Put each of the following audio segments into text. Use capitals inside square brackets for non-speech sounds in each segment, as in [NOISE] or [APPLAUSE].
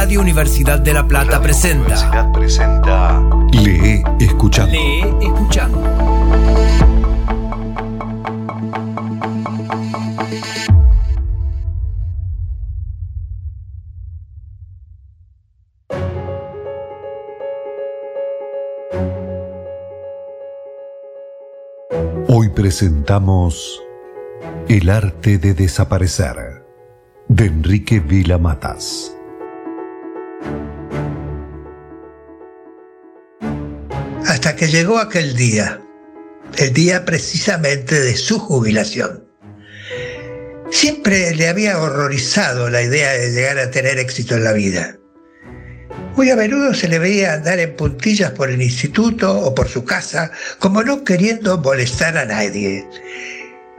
Radio Universidad de La Plata presenta. Universidad presenta. Lee escuchando. Lee escuchando. Hoy presentamos El arte de desaparecer de Enrique Vila Matas. Que llegó aquel día, el día precisamente de su jubilación. Siempre le había horrorizado la idea de llegar a tener éxito en la vida. Muy a menudo se le veía andar en puntillas por el instituto o por su casa, como no queriendo molestar a nadie.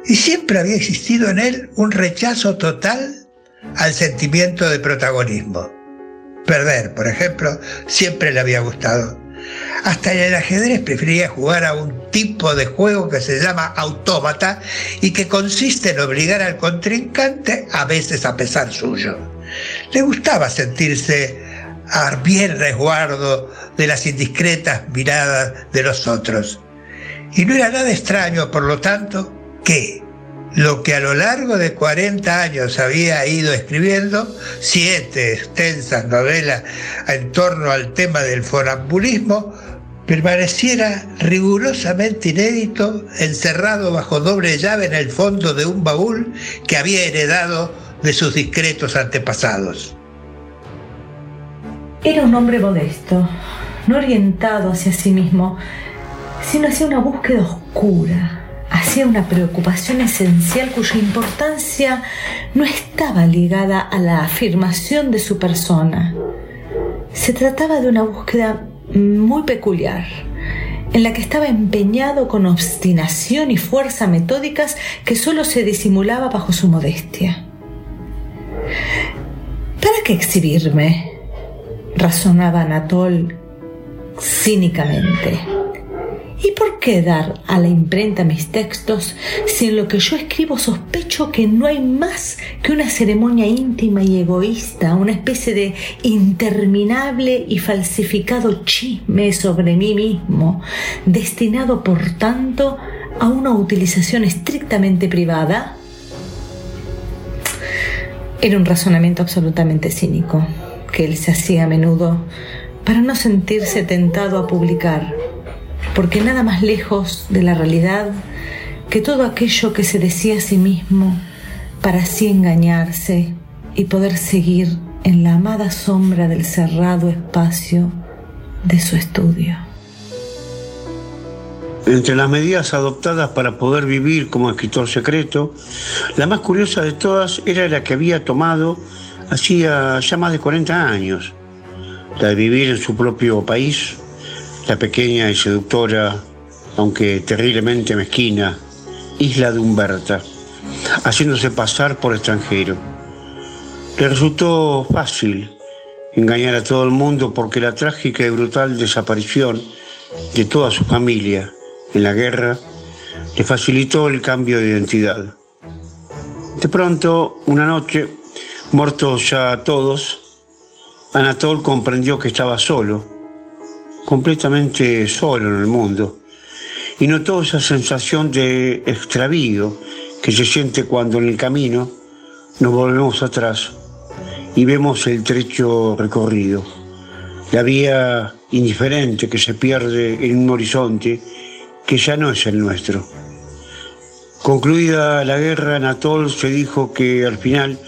Y siempre había existido en él un rechazo total al sentimiento de protagonismo. Perder, por ejemplo, siempre le había gustado. Hasta el ajedrez prefería jugar a un tipo de juego que se llama autómata y que consiste en obligar al contrincante a veces a pesar suyo. Le gustaba sentirse a bien resguardo de las indiscretas miradas de los otros. Y no era nada extraño, por lo tanto, que lo que a lo largo de 40 años había ido escribiendo, siete extensas novelas en torno al tema del fonambulismo, permaneciera rigurosamente inédito, encerrado bajo doble llave en el fondo de un baúl que había heredado de sus discretos antepasados. Era un hombre modesto, no orientado hacia sí mismo, sino hacia una búsqueda oscura, hacia una preocupación esencial cuya importancia no estaba ligada a la afirmación de su persona. Se trataba de una búsqueda muy peculiar, en la que estaba empeñado con obstinación y fuerza metódicas que solo se disimulaba bajo su modestia. ¿Para qué exhibirme? razonaba Anatol cínicamente. ¿Y por qué dar a la imprenta mis textos si en lo que yo escribo sospecho que no hay más que una ceremonia íntima y egoísta, una especie de interminable y falsificado chisme sobre mí mismo, destinado por tanto a una utilización estrictamente privada? Era un razonamiento absolutamente cínico que él se hacía a menudo para no sentirse tentado a publicar porque nada más lejos de la realidad que todo aquello que se decía a sí mismo para así engañarse y poder seguir en la amada sombra del cerrado espacio de su estudio. Entre las medidas adoptadas para poder vivir como escritor secreto, la más curiosa de todas era la que había tomado hacía ya más de 40 años, la de vivir en su propio país, la pequeña y seductora, aunque terriblemente mezquina, isla de Humberta, haciéndose pasar por extranjero. Le resultó fácil engañar a todo el mundo porque la trágica y brutal desaparición de toda su familia en la guerra le facilitó el cambio de identidad. De pronto, una noche, muertos ya todos, Anatol comprendió que estaba solo completamente solo en el mundo y notó esa sensación de extravío que se siente cuando en el camino nos volvemos atrás y vemos el trecho recorrido, la vía indiferente que se pierde en un horizonte que ya no es el nuestro. Concluida la guerra, Anatol se dijo que al final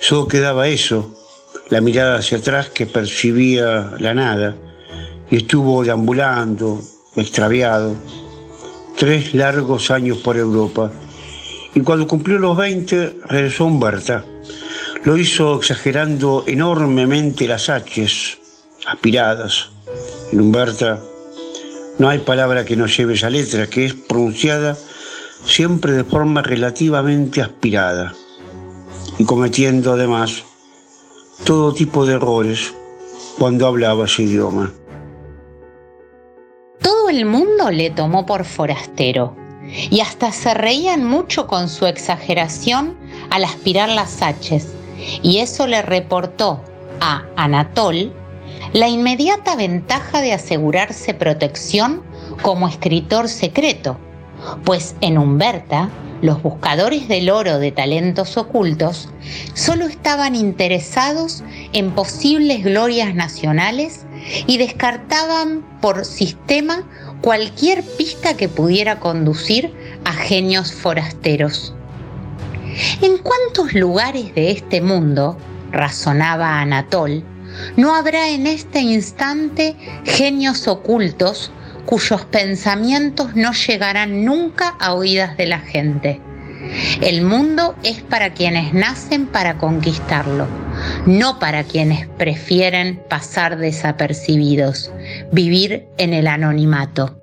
solo quedaba eso, la mirada hacia atrás que percibía la nada, y estuvo deambulando, extraviado, tres largos años por Europa. Y cuando cumplió los 20, regresó a Humberta. Lo hizo exagerando enormemente las H's aspiradas. En Humberta no hay palabra que no lleve esa letra, que es pronunciada siempre de forma relativamente aspirada y cometiendo además todo tipo de errores cuando hablaba ese idioma el mundo le tomó por forastero. Y hasta se reían mucho con su exageración al aspirar las haches. Y eso le reportó a Anatol la inmediata ventaja de asegurarse protección como escritor secreto, pues en Humberta los buscadores del oro de talentos ocultos solo estaban interesados en posibles glorias nacionales y descartaban por sistema cualquier pista que pudiera conducir a genios forasteros. ¿En cuántos lugares de este mundo, razonaba Anatol, no habrá en este instante genios ocultos cuyos pensamientos no llegarán nunca a oídas de la gente? El mundo es para quienes nacen para conquistarlo, no para quienes prefieren pasar desapercibidos, vivir en el anonimato.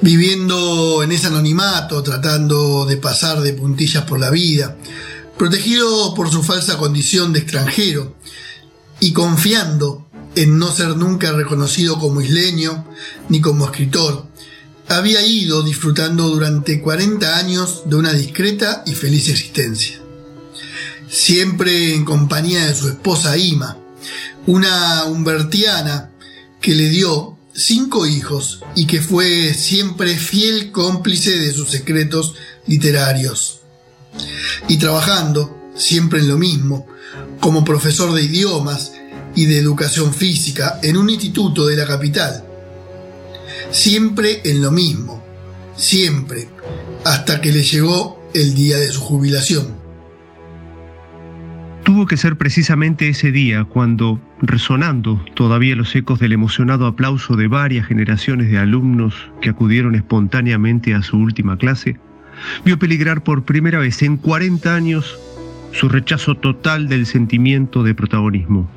Viviendo en ese anonimato, tratando de pasar de puntillas por la vida, protegido por su falsa condición de extranjero y confiando en no ser nunca reconocido como isleño ni como escritor, había ido disfrutando durante 40 años de una discreta y feliz existencia. Siempre en compañía de su esposa Ima, una humbertiana que le dio cinco hijos y que fue siempre fiel cómplice de sus secretos literarios. Y trabajando, siempre en lo mismo, como profesor de idiomas y de educación física en un instituto de la capital, siempre en lo mismo, siempre, hasta que le llegó el día de su jubilación. Tuvo que ser precisamente ese día cuando, resonando todavía los ecos del emocionado aplauso de varias generaciones de alumnos que acudieron espontáneamente a su última clase, vio peligrar por primera vez en 40 años su rechazo total del sentimiento de protagonismo,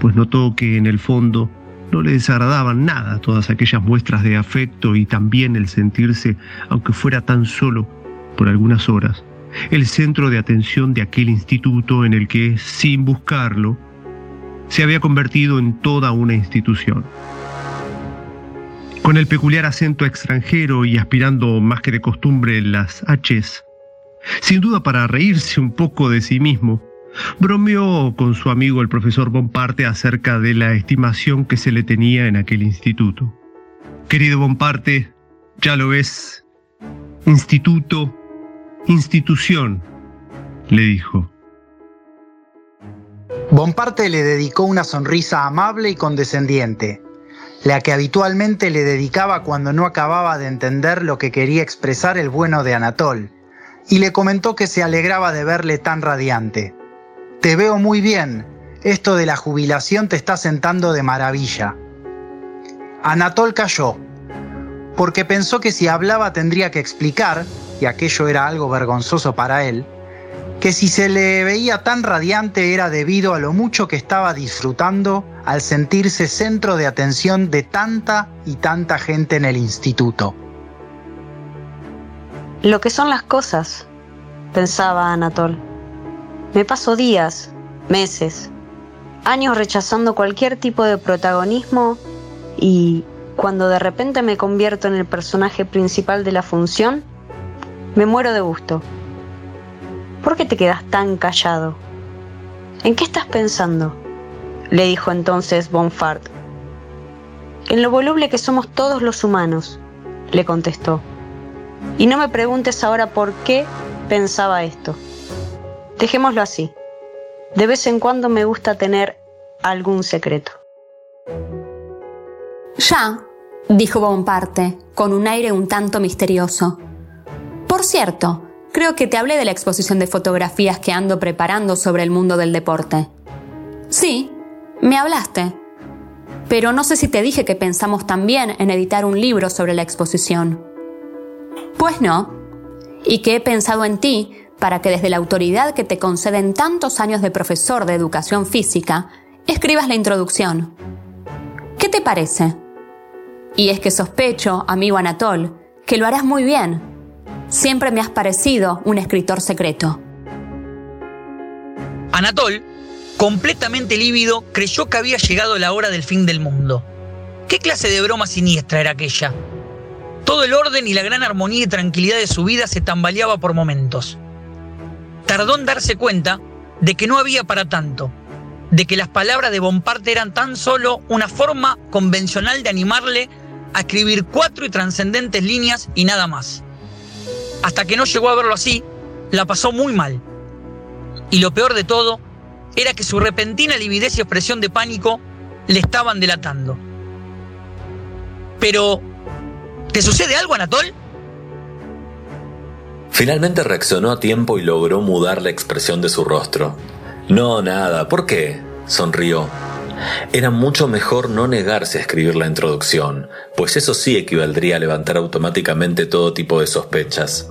pues notó que en el fondo no le desagradaban nada todas aquellas muestras de afecto y también el sentirse, aunque fuera tan solo por algunas horas, el centro de atención de aquel instituto en el que, sin buscarlo, se había convertido en toda una institución. Con el peculiar acento extranjero y aspirando más que de costumbre las H's, sin duda para reírse un poco de sí mismo, bromeó con su amigo el profesor Bonparte acerca de la estimación que se le tenía en aquel instituto. Querido Bonparte, ya lo ves, instituto, institución, le dijo. Bonparte le dedicó una sonrisa amable y condescendiente, la que habitualmente le dedicaba cuando no acababa de entender lo que quería expresar el bueno de Anatol, y le comentó que se alegraba de verle tan radiante. Te veo muy bien. Esto de la jubilación te está sentando de maravilla. Anatol cayó, porque pensó que si hablaba tendría que explicar, aquello era algo vergonzoso para él, que si se le veía tan radiante era debido a lo mucho que estaba disfrutando al sentirse centro de atención de tanta y tanta gente en el instituto. Lo que son las cosas, pensaba Anatol. Me paso días, meses, años rechazando cualquier tipo de protagonismo y cuando de repente me convierto en el personaje principal de la función, me muero de gusto. ¿Por qué te quedas tan callado? ¿En qué estás pensando? le dijo entonces Bonfart. En lo voluble que somos todos los humanos, le contestó. Y no me preguntes ahora por qué pensaba esto. Dejémoslo así. De vez en cuando me gusta tener algún secreto. Ya, dijo Bonparte, con un aire un tanto misterioso. Por cierto, creo que te hablé de la exposición de fotografías que ando preparando sobre el mundo del deporte. Sí, me hablaste. Pero no sé si te dije que pensamos también en editar un libro sobre la exposición. Pues no, y que he pensado en ti para que desde la autoridad que te conceden tantos años de profesor de educación física, escribas la introducción. ¿Qué te parece? Y es que sospecho, amigo Anatol, que lo harás muy bien. Siempre me has parecido un escritor secreto. Anatol, completamente lívido, creyó que había llegado la hora del fin del mundo. ¿Qué clase de broma siniestra era aquella? Todo el orden y la gran armonía y tranquilidad de su vida se tambaleaba por momentos tardó en darse cuenta de que no había para tanto de que las palabras de Bonparte eran tan solo una forma convencional de animarle a escribir cuatro y trascendentes líneas y nada más. Hasta que no llegó a verlo así, la pasó muy mal. Y lo peor de todo era que su repentina lividez y expresión de pánico le estaban delatando. Pero, ¿te sucede algo, Anatol? Finalmente reaccionó a tiempo y logró mudar la expresión de su rostro. No, nada, ¿por qué? sonrió. Era mucho mejor no negarse a escribir la introducción, pues eso sí equivaldría a levantar automáticamente todo tipo de sospechas.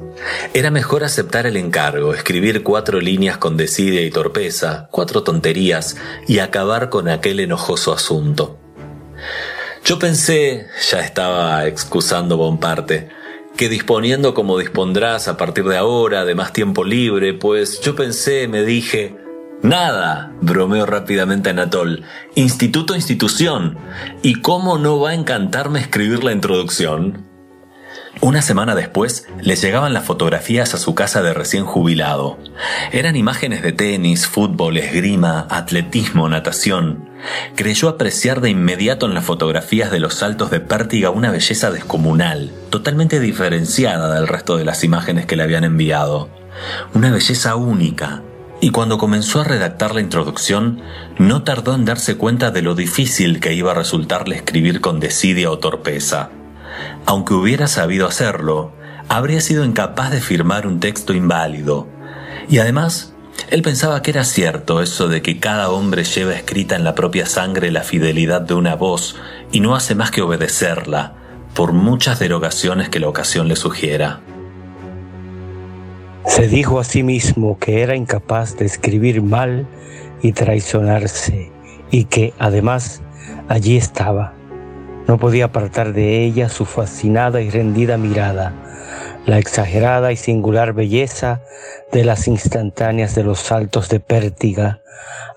Era mejor aceptar el encargo, escribir cuatro líneas con desidia y torpeza, cuatro tonterías, y acabar con aquel enojoso asunto. Yo pensé, ya estaba excusando Bonparte, que disponiendo como dispondrás a partir de ahora de más tiempo libre, pues yo pensé, me dije, nada, bromeó rápidamente Anatol, instituto, institución, ¿y cómo no va a encantarme escribir la introducción? Una semana después le llegaban las fotografías a su casa de recién jubilado. Eran imágenes de tenis, fútbol, esgrima, atletismo, natación. Creyó apreciar de inmediato en las fotografías de los saltos de Pértiga una belleza descomunal, totalmente diferenciada del resto de las imágenes que le habían enviado. Una belleza única, y cuando comenzó a redactar la introducción, no tardó en darse cuenta de lo difícil que iba a resultarle escribir con desidia o torpeza. Aunque hubiera sabido hacerlo, habría sido incapaz de firmar un texto inválido. Y además, él pensaba que era cierto eso de que cada hombre lleva escrita en la propia sangre la fidelidad de una voz y no hace más que obedecerla, por muchas derogaciones que la ocasión le sugiera. Se dijo a sí mismo que era incapaz de escribir mal y traicionarse, y que, además, allí estaba, no podía apartar de ella su fascinada y rendida mirada, la exagerada y singular belleza de las instantáneas de los saltos de pértiga,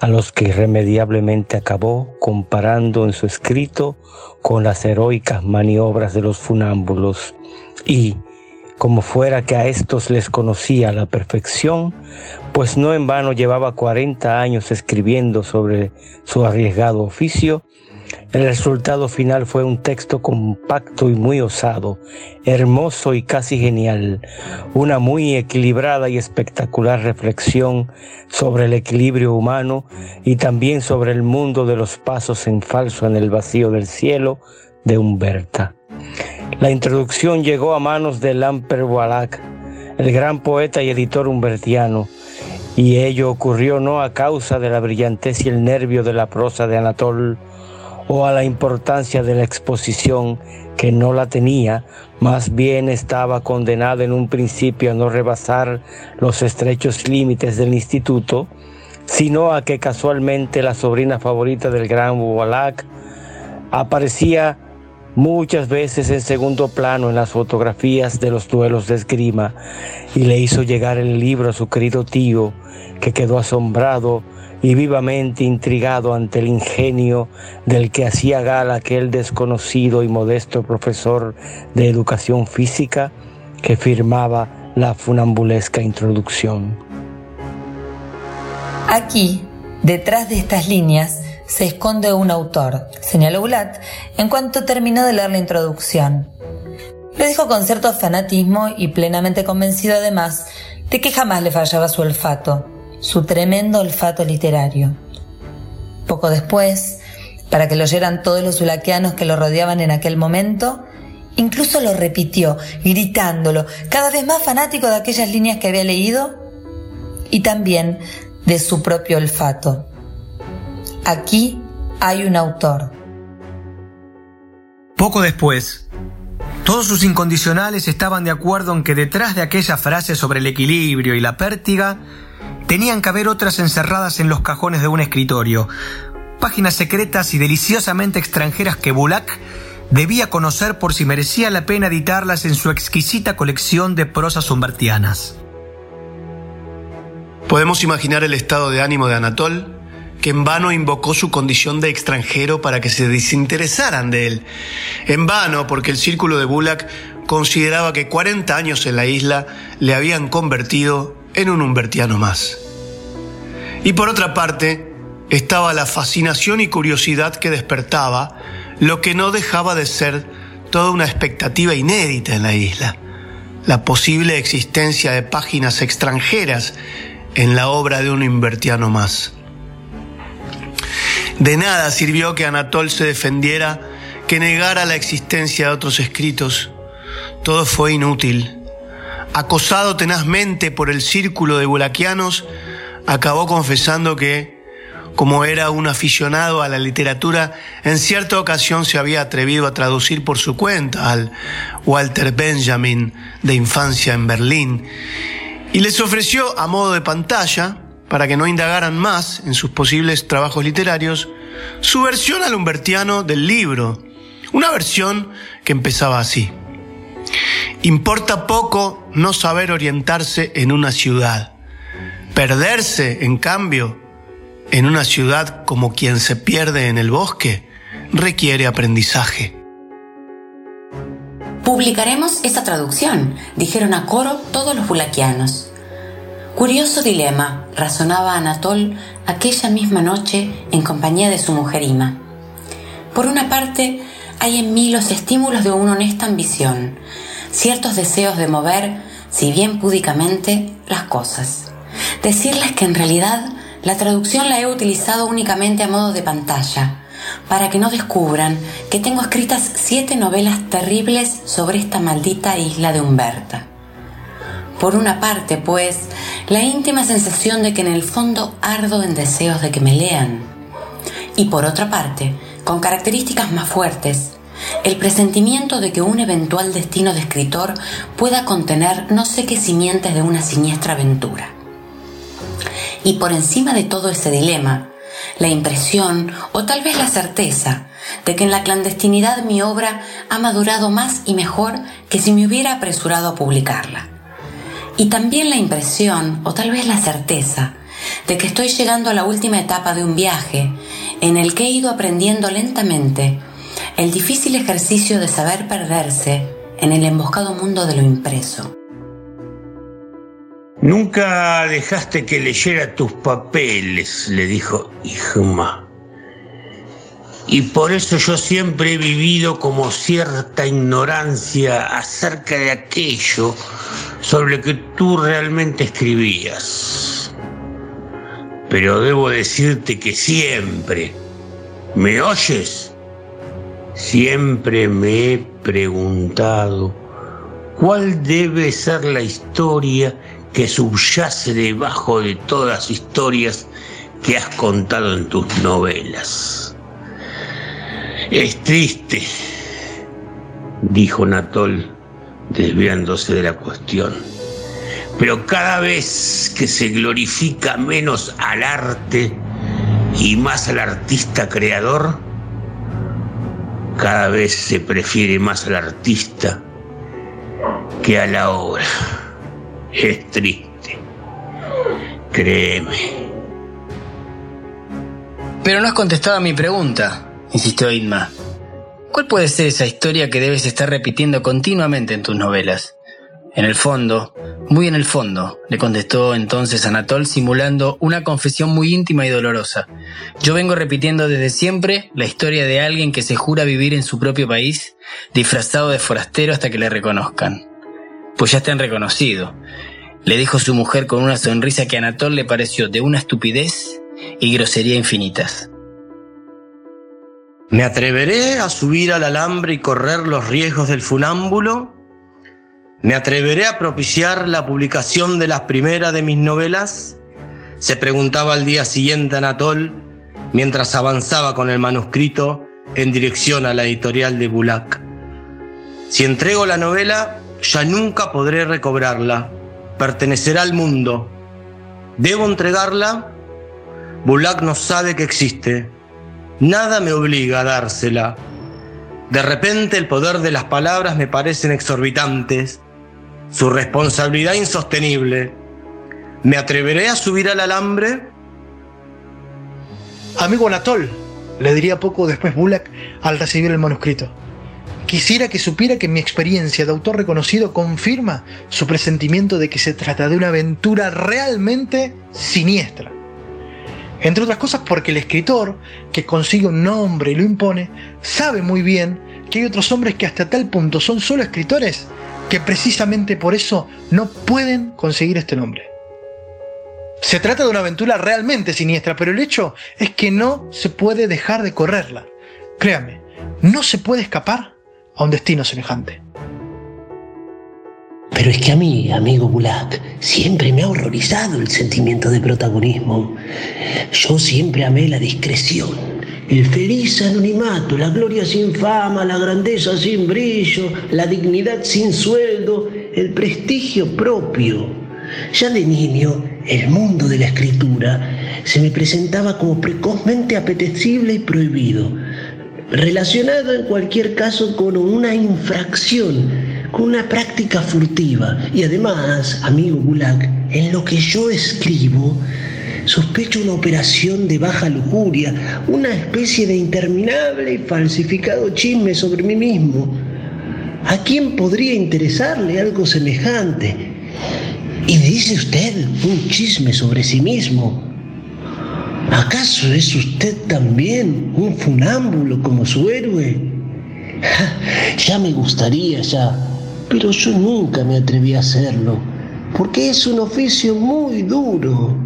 a los que irremediablemente acabó comparando en su escrito con las heroicas maniobras de los funámbulos y, como fuera que a estos les conocía a la perfección, pues no en vano llevaba 40 años escribiendo sobre su arriesgado oficio, el resultado final fue un texto compacto y muy osado, hermoso y casi genial, una muy equilibrada y espectacular reflexión sobre el equilibrio humano y también sobre el mundo de los pasos en falso en el vacío del cielo de Humberta. La introducción llegó a manos de Lamper Wallach, el gran poeta y editor humbertiano, y ello ocurrió no a causa de la brillantez y el nervio de la prosa de Anatole, o a la importancia de la exposición que no la tenía, más bien estaba condenada en un principio a no rebasar los estrechos límites del instituto, sino a que casualmente la sobrina favorita del gran Wallach aparecía muchas veces en segundo plano en las fotografías de los duelos de esgrima y le hizo llegar el libro a su querido tío, que quedó asombrado y vivamente intrigado ante el ingenio del que hacía gala aquel desconocido y modesto profesor de educación física que firmaba la funambulesca introducción. Aquí, detrás de estas líneas, se esconde un autor, señaló Ulat en cuanto terminó de leer la introducción. Lo dijo con cierto fanatismo y plenamente convencido además de que jamás le fallaba su olfato, su tremendo olfato literario. Poco después, para que lo oyeran todos los ulaquianos que lo rodeaban en aquel momento, incluso lo repitió, gritándolo, cada vez más fanático de aquellas líneas que había leído y también de su propio olfato. Aquí hay un autor. Poco después, todos sus incondicionales estaban de acuerdo en que detrás de aquella frase sobre el equilibrio y la pértiga tenían que haber otras encerradas en los cajones de un escritorio, páginas secretas y deliciosamente extranjeras que Bulak debía conocer por si merecía la pena editarlas en su exquisita colección de prosas humbertianas. Podemos imaginar el estado de ánimo de Anatol, en vano invocó su condición de extranjero para que se desinteresaran de él. En vano, porque el círculo de Bulak consideraba que 40 años en la isla le habían convertido en un humbertiano más. Y por otra parte, estaba la fascinación y curiosidad que despertaba, lo que no dejaba de ser toda una expectativa inédita en la isla, la posible existencia de páginas extranjeras en la obra de un invertiano más. De nada sirvió que Anatol se defendiera, que negara la existencia de otros escritos. Todo fue inútil. Acosado tenazmente por el círculo de bulaquianos, acabó confesando que, como era un aficionado a la literatura, en cierta ocasión se había atrevido a traducir por su cuenta al Walter Benjamin de infancia en Berlín y les ofreció a modo de pantalla, para que no indagaran más en sus posibles trabajos literarios, su versión al humbertiano del libro, una versión que empezaba así. Importa poco no saber orientarse en una ciudad. Perderse, en cambio, en una ciudad como quien se pierde en el bosque, requiere aprendizaje. Publicaremos esta traducción, dijeron a coro todos los bulaquianos. Curioso dilema, razonaba Anatol aquella misma noche en compañía de su mujer Ima. Por una parte, hay en mí los estímulos de una honesta ambición, ciertos deseos de mover, si bien púdicamente, las cosas. Decirles que en realidad la traducción la he utilizado únicamente a modo de pantalla, para que no descubran que tengo escritas siete novelas terribles sobre esta maldita isla de Humberta. Por una parte, pues, la íntima sensación de que en el fondo ardo en deseos de que me lean. Y por otra parte, con características más fuertes, el presentimiento de que un eventual destino de escritor pueda contener no sé qué simientes de una siniestra aventura. Y por encima de todo ese dilema, la impresión o tal vez la certeza de que en la clandestinidad mi obra ha madurado más y mejor que si me hubiera apresurado a publicarla. Y también la impresión, o tal vez la certeza, de que estoy llegando a la última etapa de un viaje en el que he ido aprendiendo lentamente el difícil ejercicio de saber perderse en el emboscado mundo de lo impreso. Nunca dejaste que leyera tus papeles, le dijo Igma. Y por eso yo siempre he vivido como cierta ignorancia acerca de aquello sobre lo que tú realmente escribías. Pero debo decirte que siempre, ¿me oyes? Siempre me he preguntado cuál debe ser la historia que subyace debajo de todas las historias que has contado en tus novelas. Es triste, dijo Natol desviándose de la cuestión. Pero cada vez que se glorifica menos al arte y más al artista creador, cada vez se prefiere más al artista que a la obra. Es triste. Créeme. Pero no has contestado a mi pregunta, insistió Inma. ¿Cuál puede ser esa historia que debes estar repitiendo continuamente en tus novelas? En el fondo, muy en el fondo, le contestó entonces Anatol simulando una confesión muy íntima y dolorosa. Yo vengo repitiendo desde siempre la historia de alguien que se jura vivir en su propio país, disfrazado de forastero hasta que le reconozcan. Pues ya te han reconocido, le dijo su mujer con una sonrisa que a Anatol le pareció de una estupidez y grosería infinitas. ¿Me atreveré a subir al alambre y correr los riesgos del funámbulo? ¿Me atreveré a propiciar la publicación de las primeras de mis novelas? Se preguntaba al día siguiente Anatol mientras avanzaba con el manuscrito en dirección a la editorial de Bulak. Si entrego la novela, ya nunca podré recobrarla. Pertenecerá al mundo. ¿Debo entregarla? Bulak no sabe que existe. Nada me obliga a dársela. De repente el poder de las palabras me parecen exorbitantes, su responsabilidad insostenible. ¿Me atreveré a subir al alambre? Amigo Anatol, le diría poco después Bulak al recibir el manuscrito. Quisiera que supiera que mi experiencia de autor reconocido confirma su presentimiento de que se trata de una aventura realmente siniestra. Entre otras cosas porque el escritor, que consigue un nombre y lo impone, sabe muy bien que hay otros hombres que hasta tal punto son solo escritores que precisamente por eso no pueden conseguir este nombre. Se trata de una aventura realmente siniestra, pero el hecho es que no se puede dejar de correrla. Créame, no se puede escapar a un destino semejante. Pero es que a mí, amigo Bulak, siempre me ha horrorizado el sentimiento de protagonismo. Yo siempre amé la discreción, el feliz anonimato, la gloria sin fama, la grandeza sin brillo, la dignidad sin sueldo, el prestigio propio. Ya de niño, el mundo de la escritura se me presentaba como precozmente apetecible y prohibido, relacionado en cualquier caso con una infracción con una práctica furtiva. Y además, amigo Gulag, en lo que yo escribo, sospecho una operación de baja lujuria, una especie de interminable y falsificado chisme sobre mí mismo. ¿A quién podría interesarle algo semejante? Y dice usted un chisme sobre sí mismo. ¿Acaso es usted también un funámbulo como su héroe? [LAUGHS] Ya me gustaría, ya, pero yo nunca me atreví a hacerlo, porque es un oficio muy duro.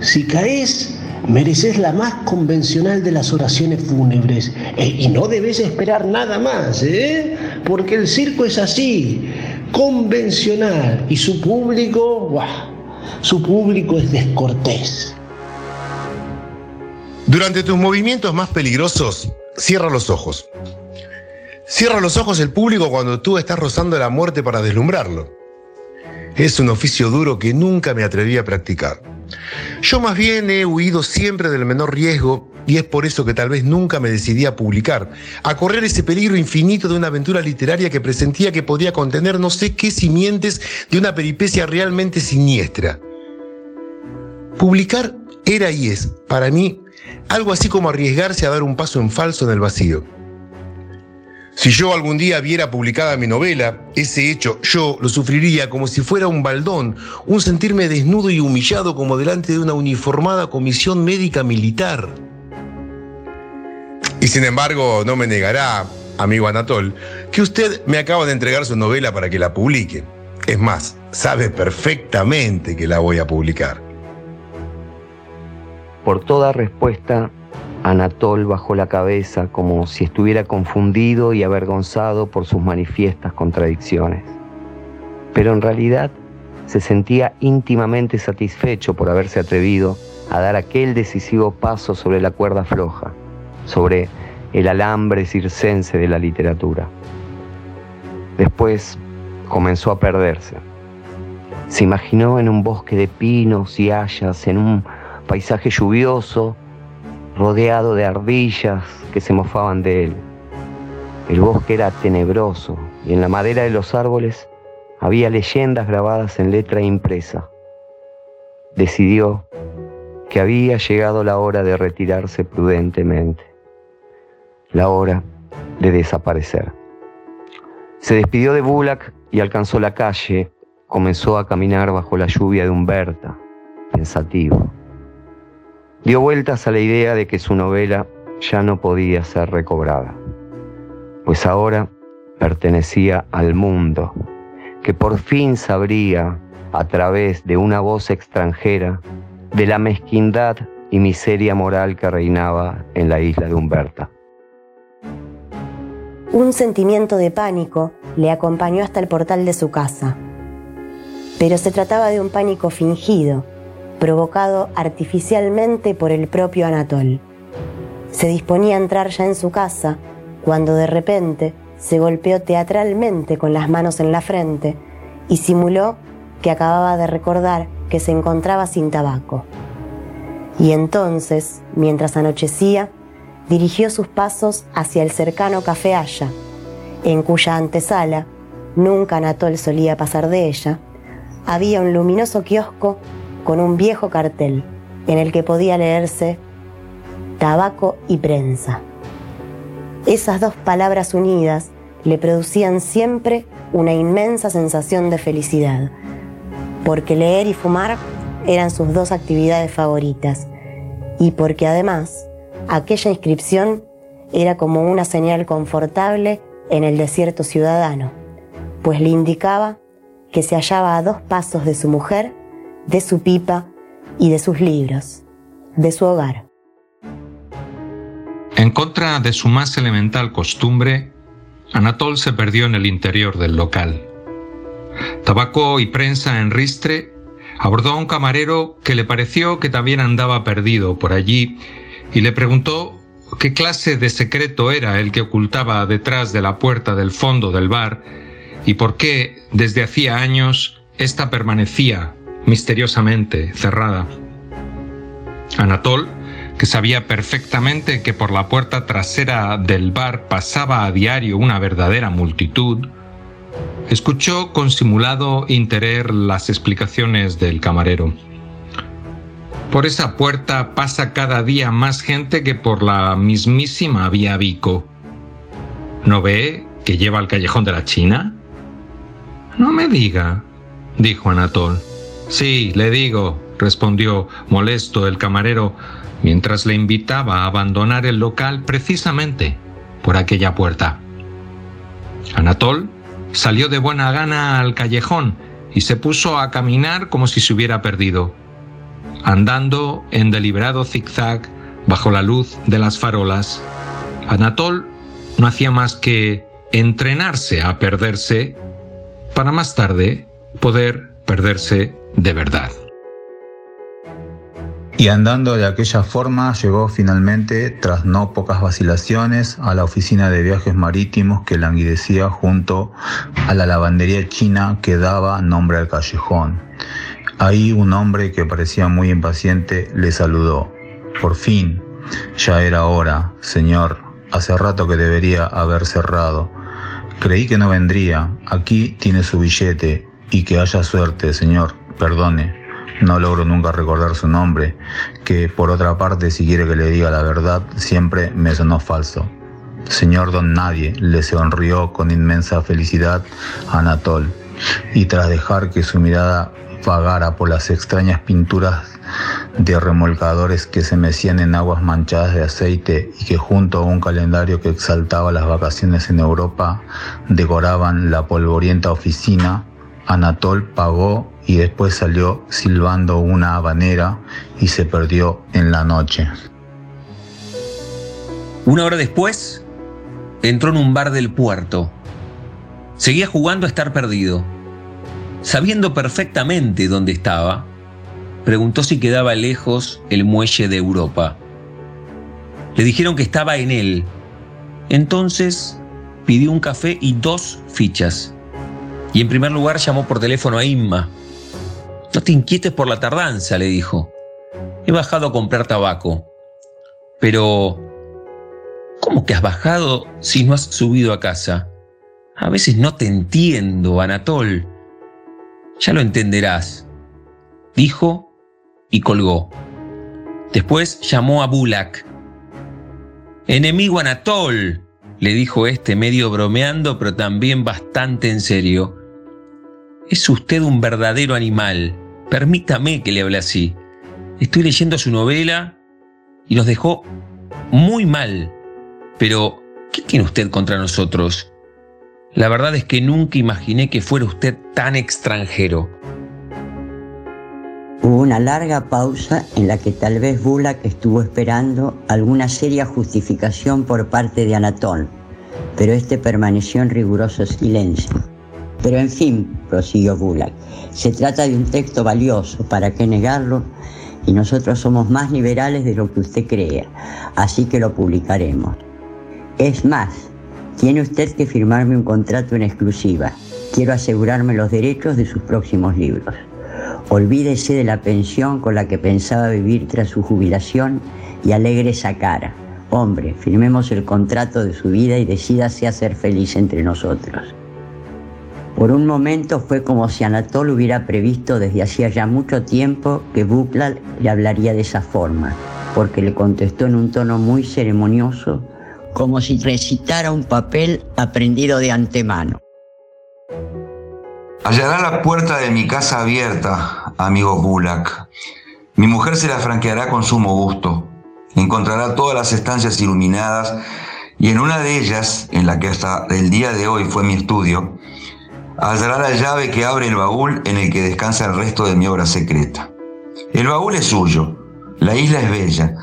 Si caes, mereces la más convencional de las oraciones fúnebres, e, y no debes esperar nada más, ¿eh? porque el circo es así, convencional, y su público, ¡buah! su público es descortés. Durante tus movimientos más peligrosos, cierra los ojos. Cierra los ojos el público cuando tú estás rozando la muerte para deslumbrarlo. Es un oficio duro que nunca me atreví a practicar. Yo más bien he huido siempre del menor riesgo y es por eso que tal vez nunca me decidí a publicar, a correr ese peligro infinito de una aventura literaria que presentía que podía contener no sé qué simientes de una peripecia realmente siniestra. Publicar era y es, para mí, algo así como arriesgarse a dar un paso en falso en el vacío. Si yo algún día viera publicada mi novela, ese hecho yo lo sufriría como si fuera un baldón, un sentirme desnudo y humillado como delante de una uniformada comisión médica militar. Y sin embargo, no me negará, amigo Anatol, que usted me acaba de entregar su novela para que la publique. Es más, sabe perfectamente que la voy a publicar. Por toda respuesta, Anatol bajó la cabeza como si estuviera confundido y avergonzado por sus manifiestas contradicciones. Pero en realidad se sentía íntimamente satisfecho por haberse atrevido a dar aquel decisivo paso sobre la cuerda floja, sobre el alambre circense de la literatura. Después comenzó a perderse. Se imaginó en un bosque de pinos y hayas, en un paisaje lluvioso, rodeado de ardillas que se mofaban de él. El bosque era tenebroso y en la madera de los árboles había leyendas grabadas en letra impresa. Decidió que había llegado la hora de retirarse prudentemente, la hora de desaparecer. Se despidió de Bulak y alcanzó la calle, comenzó a caminar bajo la lluvia de Humberta, pensativo dio vueltas a la idea de que su novela ya no podía ser recobrada, pues ahora pertenecía al mundo, que por fin sabría, a través de una voz extranjera, de la mezquindad y miseria moral que reinaba en la isla de Humberta. Un sentimiento de pánico le acompañó hasta el portal de su casa, pero se trataba de un pánico fingido, provocado artificialmente por el propio Anatol. Se disponía a entrar ya en su casa cuando de repente se golpeó teatralmente con las manos en la frente y simuló que acababa de recordar que se encontraba sin tabaco. Y entonces, mientras anochecía, dirigió sus pasos hacia el cercano Café Haya, en cuya antesala, nunca Anatol solía pasar de ella, había un luminoso kiosco con un viejo cartel en el que podía leerse tabaco y prensa. Esas dos palabras unidas le producían siempre una inmensa sensación de felicidad, porque leer y fumar eran sus dos actividades favoritas, y porque además aquella inscripción era como una señal confortable en el desierto ciudadano, pues le indicaba que se hallaba a dos pasos de su mujer, de su pipa y de sus libros, de su hogar. En contra de su más elemental costumbre, Anatol se perdió en el interior del local. Tabaco y prensa en ristre, abordó a un camarero que le pareció que también andaba perdido por allí y le preguntó qué clase de secreto era el que ocultaba detrás de la puerta del fondo del bar y por qué desde hacía años ésta permanecía misteriosamente cerrada. Anatol, que sabía perfectamente que por la puerta trasera del bar pasaba a diario una verdadera multitud, escuchó con simulado interés las explicaciones del camarero. Por esa puerta pasa cada día más gente que por la mismísima vía Vico. ¿No ve que lleva al callejón de la China? No me diga, dijo Anatol. Sí, le digo, respondió molesto el camarero, mientras le invitaba a abandonar el local precisamente por aquella puerta. Anatol salió de buena gana al callejón y se puso a caminar como si se hubiera perdido andando en deliberado zigzag bajo la luz de las farolas, Anatol no hacía más que entrenarse a perderse para más tarde poder perderse de verdad. Y andando de aquella forma llegó finalmente, tras no pocas vacilaciones, a la oficina de viajes marítimos que languidecía junto a la lavandería china que daba nombre al callejón. Ahí un hombre que parecía muy impaciente le saludó. Por fin, ya era hora, señor. Hace rato que debería haber cerrado. Creí que no vendría. Aquí tiene su billete. Y que haya suerte, señor. Perdone. No logro nunca recordar su nombre, que por otra parte, si quiere que le diga la verdad, siempre me sonó falso. Señor Don Nadie, le sonrió con inmensa felicidad a Anatol, y tras dejar que su mirada vagara por las extrañas pinturas de remolcadores que se mecían en aguas manchadas de aceite y que junto a un calendario que exaltaba las vacaciones en Europa decoraban la polvorienta oficina, Anatol pagó y después salió silbando una habanera y se perdió en la noche. Una hora después, entró en un bar del puerto. Seguía jugando a estar perdido Sabiendo perfectamente dónde estaba, preguntó si quedaba lejos el muelle de Europa. Le dijeron que estaba en él. Entonces pidió un café y dos fichas. Y en primer lugar llamó por teléfono a Inma. No te inquietes por la tardanza, le dijo. He bajado a comprar tabaco. Pero, ¿cómo que has bajado si no has subido a casa? A veces no te entiendo, Anatol. Ya lo entenderás, dijo y colgó. Después llamó a Bulak. Enemigo Anatol, le dijo este medio bromeando, pero también bastante en serio. Es usted un verdadero animal. Permítame que le hable así. Estoy leyendo su novela y nos dejó muy mal. Pero, ¿qué tiene usted contra nosotros? La verdad es que nunca imaginé que fuera usted tan extranjero. Hubo una larga pausa en la que tal vez Bulak estuvo esperando alguna seria justificación por parte de Anatol, pero este permaneció en riguroso silencio. Pero en fin, prosiguió Bulak, se trata de un texto valioso, ¿para qué negarlo? Y nosotros somos más liberales de lo que usted crea, así que lo publicaremos. Es más, tiene usted que firmarme un contrato en exclusiva. Quiero asegurarme los derechos de sus próximos libros. Olvídese de la pensión con la que pensaba vivir tras su jubilación y alegre esa cara. Hombre, firmemos el contrato de su vida y decídase a ser feliz entre nosotros. Por un momento fue como si Anatol hubiera previsto desde hacía ya mucho tiempo que Buklal le hablaría de esa forma, porque le contestó en un tono muy ceremonioso como si recitara un papel aprendido de antemano. Hallará la puerta de mi casa abierta, amigo Bulak. Mi mujer se la franqueará con sumo gusto. Encontrará todas las estancias iluminadas y en una de ellas, en la que hasta el día de hoy fue mi estudio, hallará la llave que abre el baúl en el que descansa el resto de mi obra secreta. El baúl es suyo, la isla es bella.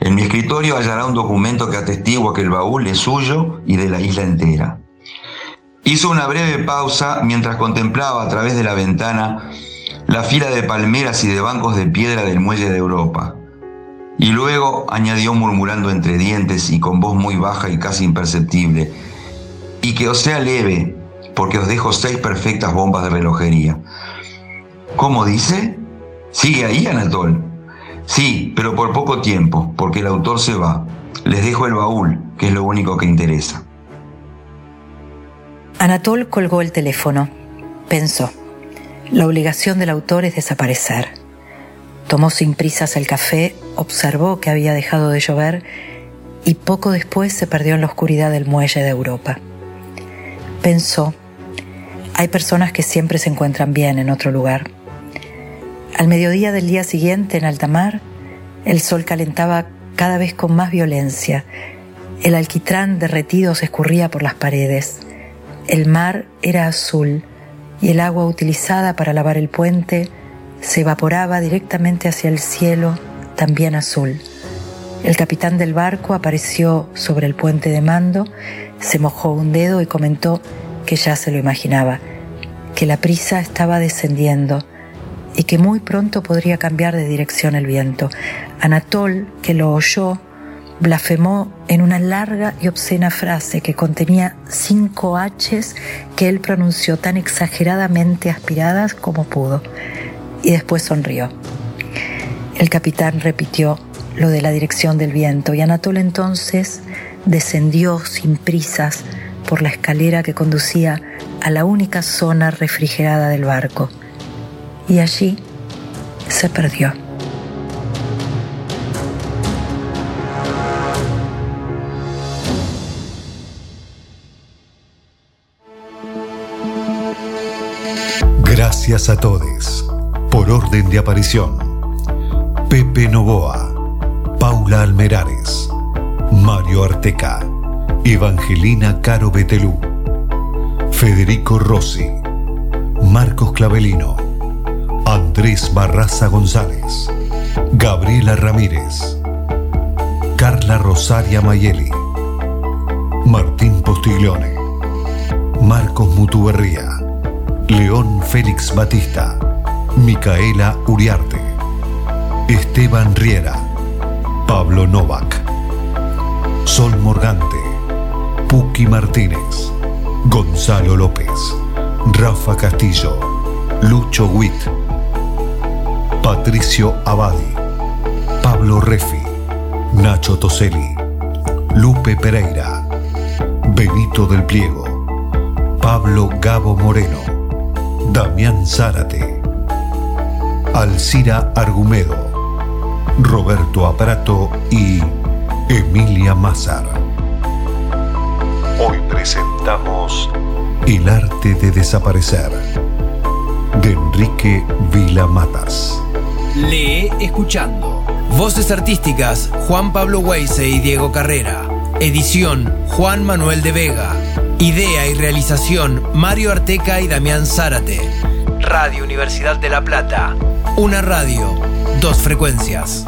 En mi escritorio hallará un documento que atestigua que el baúl es suyo y de la isla entera. Hizo una breve pausa mientras contemplaba a través de la ventana la fila de palmeras y de bancos de piedra del muelle de Europa. Y luego añadió murmurando entre dientes y con voz muy baja y casi imperceptible, y que os sea leve, porque os dejo seis perfectas bombas de relojería. ¿Cómo dice? ¿Sigue ahí, Anatol? Sí, pero por poco tiempo, porque el autor se va. Les dejo el baúl, que es lo único que interesa. Anatol colgó el teléfono. Pensó. La obligación del autor es desaparecer. Tomó sin prisas el café, observó que había dejado de llover y poco después se perdió en la oscuridad del muelle de Europa. Pensó, hay personas que siempre se encuentran bien en otro lugar. Al mediodía del día siguiente, en alta mar, el sol calentaba cada vez con más violencia. El alquitrán derretido se escurría por las paredes. El mar era azul y el agua utilizada para lavar el puente se evaporaba directamente hacia el cielo, también azul. El capitán del barco apareció sobre el puente de mando, se mojó un dedo y comentó que ya se lo imaginaba, que la prisa estaba descendiendo y que muy pronto podría cambiar de dirección el viento. Anatol, que lo oyó, blasfemó en una larga y obscena frase que contenía cinco H's que él pronunció tan exageradamente aspiradas como pudo, y después sonrió. El capitán repitió lo de la dirección del viento y Anatol entonces descendió sin prisas por la escalera que conducía a la única zona refrigerada del barco y allí se perdió. Gracias a todos. Por orden de aparición. Pepe Novoa, Paula Almerares, Mario Arteca, Evangelina Caro Betelú, Federico Rossi, Marcos Clavelino, Andrés Barraza González, Gabriela Ramírez, Carla Rosaria Mayeli, Martín Postiglione, Marcos Mutuberría, León Félix Batista, Micaela Uriarte, Esteban Riera, Pablo Novak, Sol Morgante, Puki Martínez, Gonzalo López, Rafa Castillo, Lucho Witt, Patricio Abadi, Pablo Refi, Nacho Toseli, Lupe Pereira, Benito del Pliego, Pablo Gabo Moreno, Damián Zárate, Alcira Argumedo, Roberto Aprato y Emilia Mazar. Hoy presentamos El arte de desaparecer de Enrique Vila Matas. Lee escuchando. Voces artísticas Juan Pablo Weise y Diego Carrera. Edición Juan Manuel de Vega. Idea y realización Mario Arteca y Damián Zárate. Radio Universidad de La Plata. Una radio, dos frecuencias.